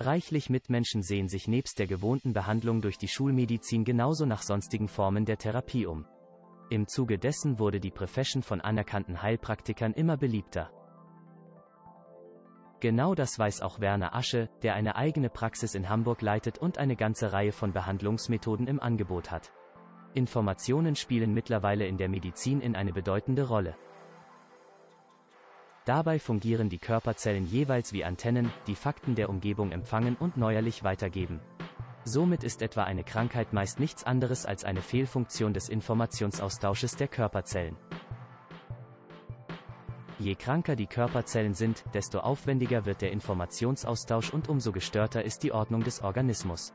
Reichlich Mitmenschen sehen sich nebst der gewohnten Behandlung durch die Schulmedizin genauso nach sonstigen Formen der Therapie um. Im Zuge dessen wurde die Profession von anerkannten Heilpraktikern immer beliebter. Genau das weiß auch Werner Asche, der eine eigene Praxis in Hamburg leitet und eine ganze Reihe von Behandlungsmethoden im Angebot hat. Informationen spielen mittlerweile in der Medizin in eine bedeutende Rolle. Dabei fungieren die Körperzellen jeweils wie Antennen, die Fakten der Umgebung empfangen und neuerlich weitergeben. Somit ist etwa eine Krankheit meist nichts anderes als eine Fehlfunktion des Informationsaustausches der Körperzellen. Je kranker die Körperzellen sind, desto aufwendiger wird der Informationsaustausch und umso gestörter ist die Ordnung des Organismus.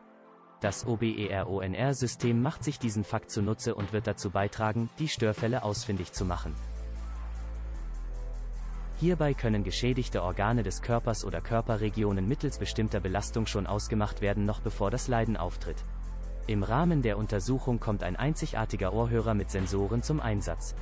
Das OBERONR-System macht sich diesen Fakt zunutze und wird dazu beitragen, die Störfälle ausfindig zu machen. Hierbei können geschädigte Organe des Körpers oder Körperregionen mittels bestimmter Belastung schon ausgemacht werden, noch bevor das Leiden auftritt. Im Rahmen der Untersuchung kommt ein einzigartiger Ohrhörer mit Sensoren zum Einsatz.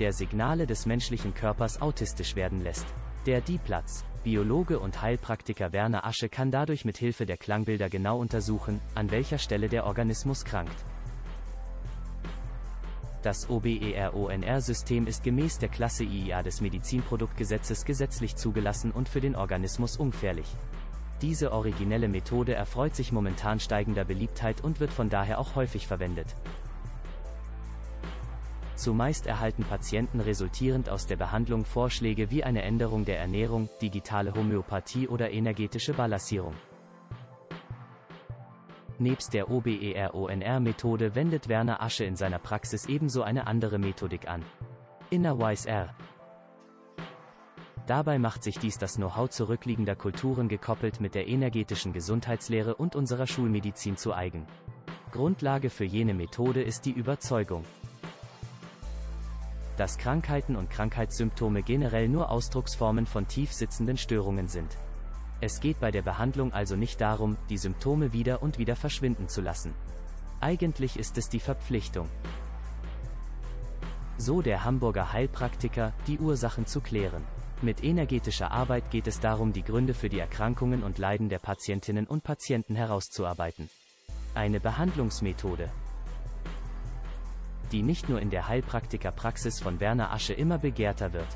Der Signale des menschlichen Körpers autistisch werden lässt. Der Dieplatz, Biologe und Heilpraktiker Werner Asche kann dadurch mit Hilfe der Klangbilder genau untersuchen, an welcher Stelle der Organismus krankt. Das OBERONR-System ist gemäß der Klasse IIA des Medizinproduktgesetzes gesetzlich zugelassen und für den Organismus ungefährlich. Diese originelle Methode erfreut sich momentan steigender Beliebtheit und wird von daher auch häufig verwendet. Zumeist erhalten Patienten resultierend aus der Behandlung Vorschläge wie eine Änderung der Ernährung, digitale Homöopathie oder energetische Balancierung. Nebst der OBERONR-Methode wendet Werner Asche in seiner Praxis ebenso eine andere Methodik an. Innerwise R. Dabei macht sich dies das Know-how zurückliegender Kulturen gekoppelt mit der energetischen Gesundheitslehre und unserer Schulmedizin zu eigen. Grundlage für jene Methode ist die Überzeugung, dass Krankheiten und Krankheitssymptome generell nur Ausdrucksformen von tief sitzenden Störungen sind. Es geht bei der Behandlung also nicht darum, die Symptome wieder und wieder verschwinden zu lassen. Eigentlich ist es die Verpflichtung. So der Hamburger Heilpraktiker, die Ursachen zu klären. Mit energetischer Arbeit geht es darum, die Gründe für die Erkrankungen und Leiden der Patientinnen und Patienten herauszuarbeiten. Eine Behandlungsmethode, die nicht nur in der Heilpraktikerpraxis von Werner Asche immer begehrter wird.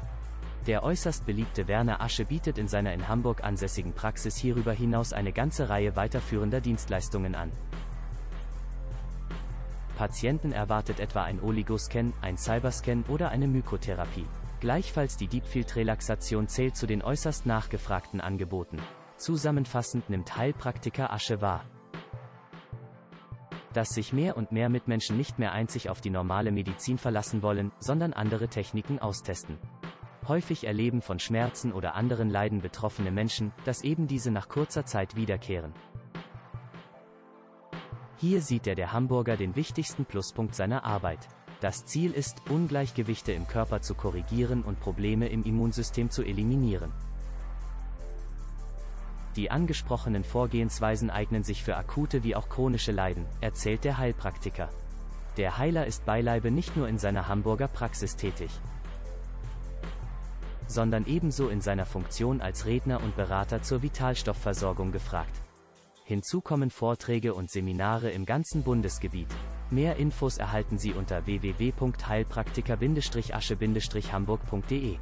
Der äußerst beliebte Werner Asche bietet in seiner in Hamburg ansässigen Praxis hierüber hinaus eine ganze Reihe weiterführender Dienstleistungen an. Patienten erwartet etwa ein Oligoscan, ein Cyberscan oder eine Mykotherapie. Gleichfalls die Deepfield-Relaxation zählt zu den äußerst nachgefragten Angeboten. Zusammenfassend nimmt Heilpraktiker Asche wahr, dass sich mehr und mehr Mitmenschen nicht mehr einzig auf die normale Medizin verlassen wollen, sondern andere Techniken austesten. Häufig erleben von Schmerzen oder anderen Leiden betroffene Menschen, dass eben diese nach kurzer Zeit wiederkehren. Hier sieht er der Hamburger den wichtigsten Pluspunkt seiner Arbeit. Das Ziel ist, Ungleichgewichte im Körper zu korrigieren und Probleme im Immunsystem zu eliminieren. Die angesprochenen Vorgehensweisen eignen sich für akute wie auch chronische Leiden, erzählt der Heilpraktiker. Der Heiler ist beileibe nicht nur in seiner Hamburger Praxis tätig sondern ebenso in seiner Funktion als Redner und Berater zur Vitalstoffversorgung gefragt. Hinzu kommen Vorträge und Seminare im ganzen Bundesgebiet. Mehr Infos erhalten Sie unter www.heilpraktiker-asche-hamburg.de.